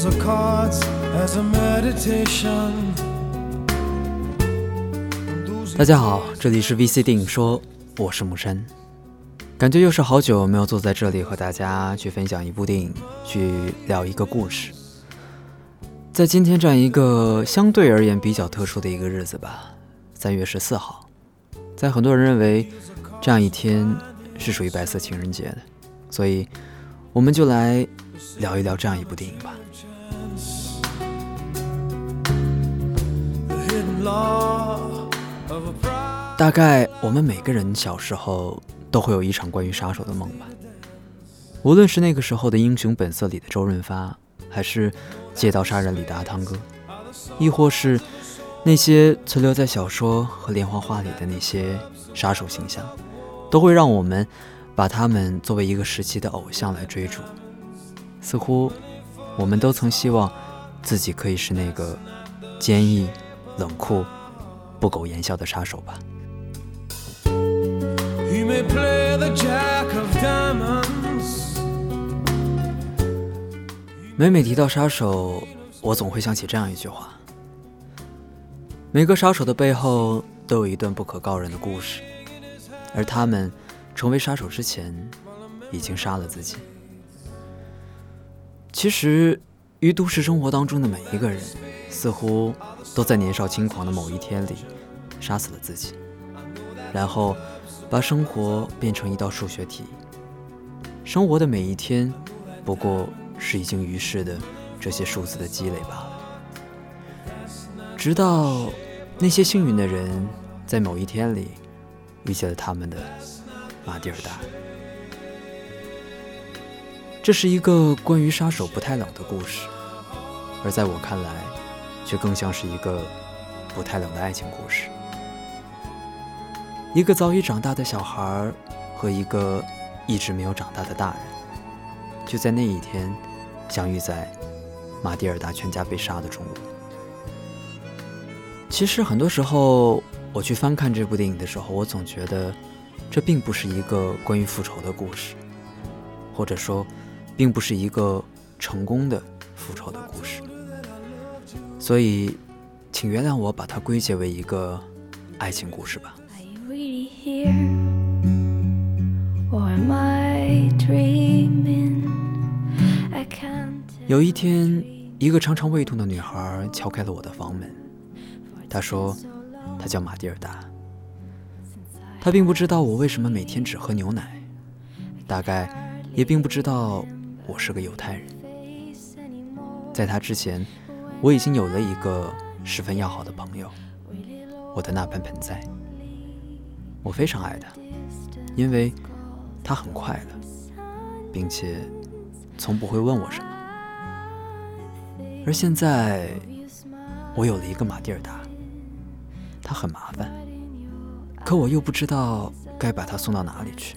deals the cards as a meditation. 大家好，这里是 VC 电影说，我是木山。感觉又是好久没有坐在这里和大家去分享一部电影，去聊一个故事。在今天这样一个相对而言比较特殊的一个日子吧，三月十四号，在很多人认为这样一天是属于白色情人节的，所以我们就来聊一聊这样一部电影吧。大概我们每个人小时候都会有一场关于杀手的梦吧。无论是那个时候的《英雄本色》里的周润发，还是《借刀杀人》里的阿汤哥，亦或是那些存留在小说和连环画里的那些杀手形象，都会让我们把他们作为一个时期的偶像来追逐。似乎我们都曾希望自己可以是那个坚毅、冷酷、不苟言笑的杀手吧。He may play the jack of diamonds. 每每提到杀手，我总会想起这样一句话：每个杀手的背后都有一段不可告人的故事，而他们成为杀手之前，已经杀了自己。其实，于都市生活当中的每一个人，似乎都在年少轻狂的某一天里，杀死了自己，然后把生活变成一道数学题。生活的每一天，不过是已经于世的这些数字的积累罢了。直到那些幸运的人在某一天里遇见了他们的马蒂尔达。这是一个关于杀手不太冷的故事，而在我看来，却更像是一个不太冷的爱情故事。一个早已长大的小孩和一个一直没有长大的大人，就在那一天相遇在马蒂尔达全家被杀的中午。其实很多时候，我去翻看这部电影的时候，我总觉得这并不是一个关于复仇的故事，或者说，并不是一个成功的复仇的故事。所以，请原谅我把它归结为一个爱情故事吧。有一天，一个常常胃痛的女孩敲开了我的房门。她说，她叫马蒂尔达。她并不知道我为什么每天只喝牛奶，大概也并不知道我是个犹太人。在他之前，我已经有了一个十分要好的朋友，我的那盆盆栽。我非常爱他，因为他很快乐，并且从不会问我什么。而现在，我有了一个马蒂尔达，它很麻烦，可我又不知道该把它送到哪里去。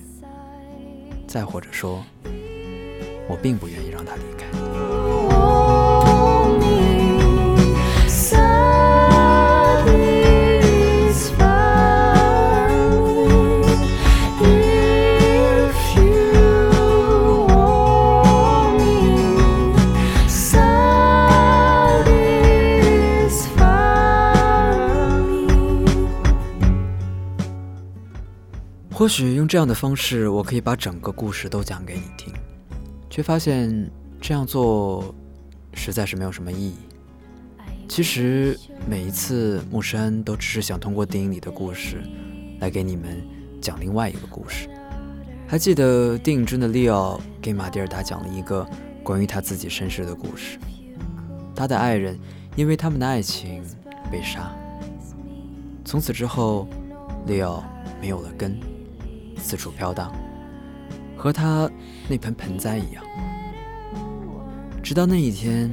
再或者说，我并不愿意让他离开。或许用这样的方式，我可以把整个故事都讲给你听，却发现这样做实在是没有什么意义。其实每一次木山都只是想通过电影里的故事，来给你们讲另外一个故事。还记得电影中的利奥给马蒂尔达讲了一个关于他自己身世的故事。他的爱人因为他们的爱情被杀，从此之后，利奥没有了根，四处飘荡，和他那盆盆栽一样。直到那一天，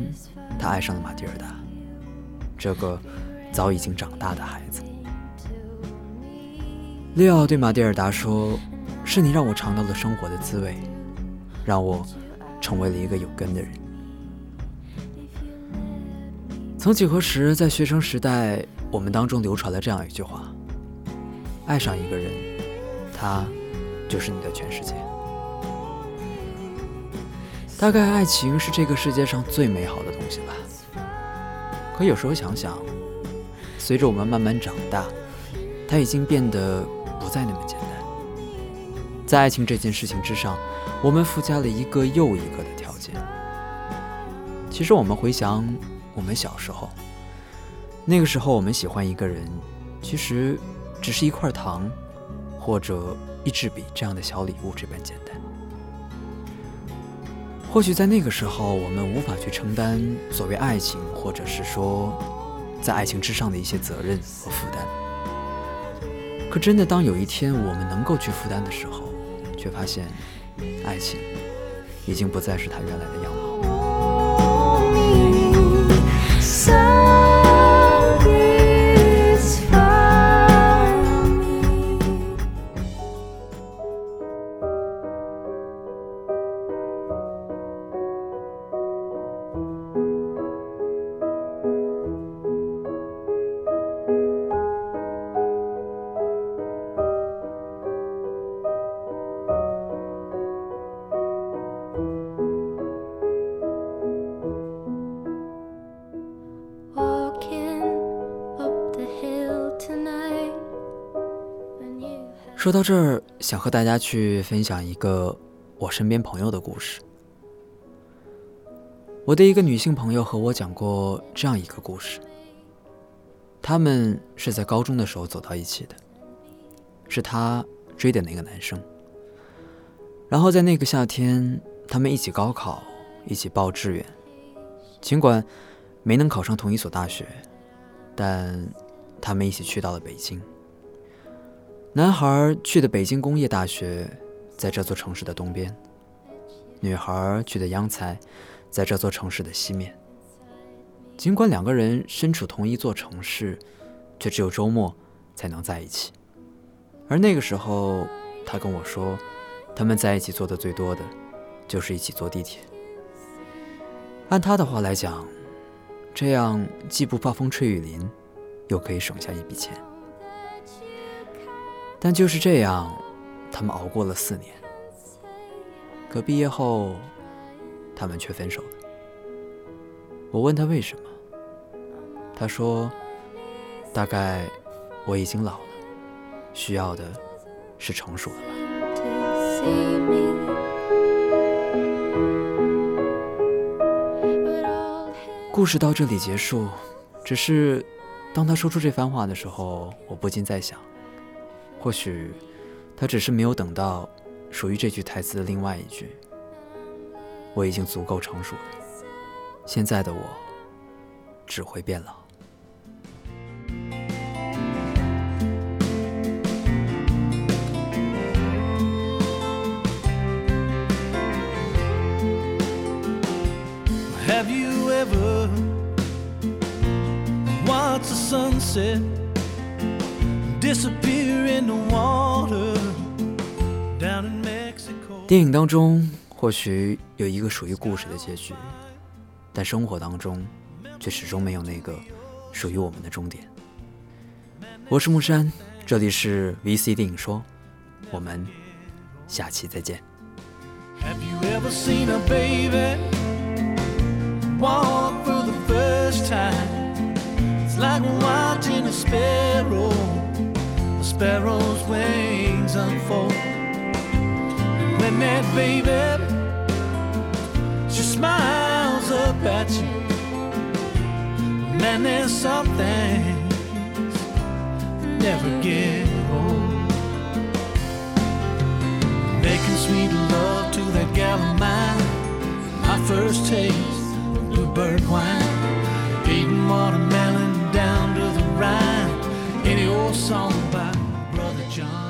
他爱上了马蒂尔达，这个早已经长大的孩子。利奥对马蒂尔达说：“是你让我尝到了生活的滋味，让我成为了一个有根的人。”曾几何时，在学生时代，我们当中流传了这样一句话：“爱上一个人，他就是你的全世界。”大概爱情是这个世界上最美好的东西吧。可有时候想想，随着我们慢慢长大，它已经变得不再那么简单。在爱情这件事情之上，我们附加了一个又一个的条件。其实我们回想我们小时候，那个时候我们喜欢一个人，其实只是一块糖，或者一支笔这样的小礼物这般简单。或许在那个时候，我们无法去承担所谓爱情，或者是说在爱情之上的一些责任和负担。可真的，当有一天我们能够去负担的时候，却发现，爱情已经不再是它原来的样貌。说到这儿，想和大家去分享一个我身边朋友的故事。我的一个女性朋友和我讲过这样一个故事。他们是在高中的时候走到一起的，是她追的那个男生。然后在那个夏天，他们一起高考，一起报志愿。尽管没能考上同一所大学，但他们一起去到了北京。男孩去的北京工业大学，在这座城市的东边；女孩去的央财，在这座城市的西面。尽管两个人身处同一座城市，却只有周末才能在一起。而那个时候，他跟我说，他们在一起做的最多的，就是一起坐地铁。按他的话来讲，这样既不怕风吹雨淋，又可以省下一笔钱。但就是这样，他们熬过了四年。可毕业后，他们却分手了。我问他为什么，他说：“大概我已经老了，需要的是成熟了吧。”故事到这里结束，只是当他说出这番话的时候，我不禁在想，或许他只是没有等到属于这句台词的另外一句：“我已经足够成熟了，现在的我只会变老。” Have you ever watched the sunset 电影当中或许有一个属于故事的结局，但生活当中却始终没有那个属于我们的终点。我是木山，这里是 VC 电影说，我们下期再见。Have you ever seen a baby walk for the first time? It's like watching a sparrow, sparrow's wings unfold. And when that baby she smiles up at you, man, there's some things never get old making sweet love to that gal of mine. My first taste of bluebird wine, eating watermelon down to the Rhine. Any old song John.